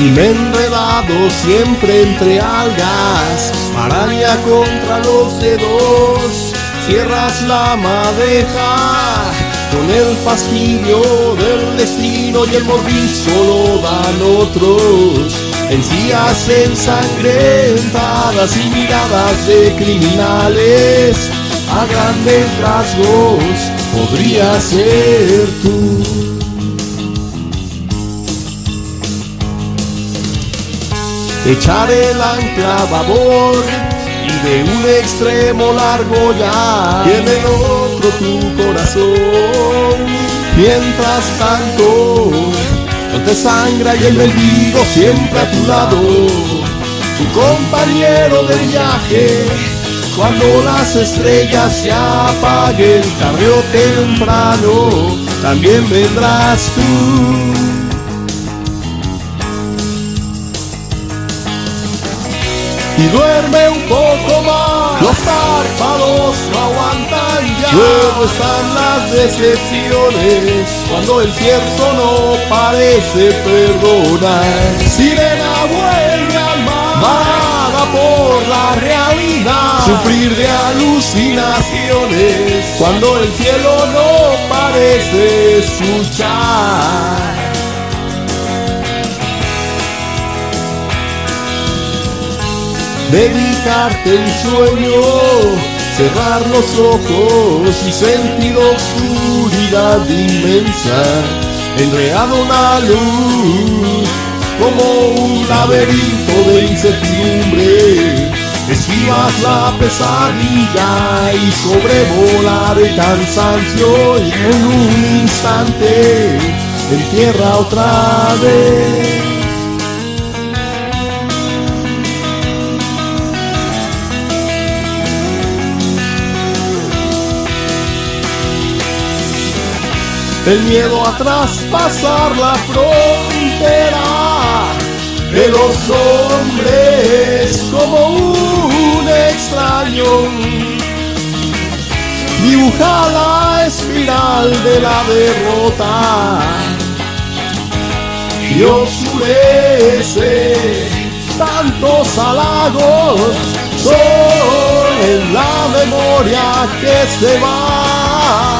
Y me he enredado siempre entre algas, araña contra los dedos, cierras la madeja, con el fastidio del destino y el mordisco lo dan otros. Encías ensangrentadas y miradas de criminales, a grandes rasgos podría ser tú. Echar el ancla a babor y de un extremo largo ya y en el otro tu corazón. Mientras tanto, no te sangra y el mendigo siempre a tu lado, tu compañero de viaje. Cuando las estrellas se apaguen tarde o temprano, también vendrás tú. Y duerme un poco más. Los párpados no aguantan ya. Luego están las decepciones cuando el cierto no parece perdonar. Sirena vuelve al mar, vaga por la realidad. Sufrir de alucinaciones cuando el cielo no parece escuchar. Dedicarte el sueño, cerrar los ojos y sentir oscuridad inmensa, enredado una luz como un laberinto de incertidumbre. Esquivas la pesadilla y sobrevolar el cansancio y en un instante en tierra otra vez. El miedo a traspasar la frontera de los hombres como un extraño. Dibuja la espiral de la derrota y oscurece tantos halagos son en la memoria que se va.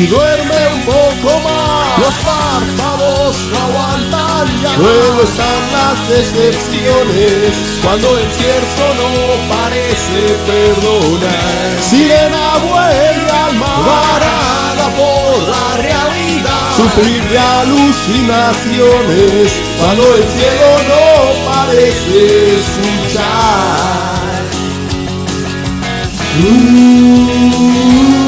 Y duerme un poco más. Los párpados no aguantan ya. Luego están las decepciones cuando el cierto no parece perdonar. Sirena vuelve al mar, varada por la realidad. Sufrir de alucinaciones cuando el cielo no parece escuchar. Uh.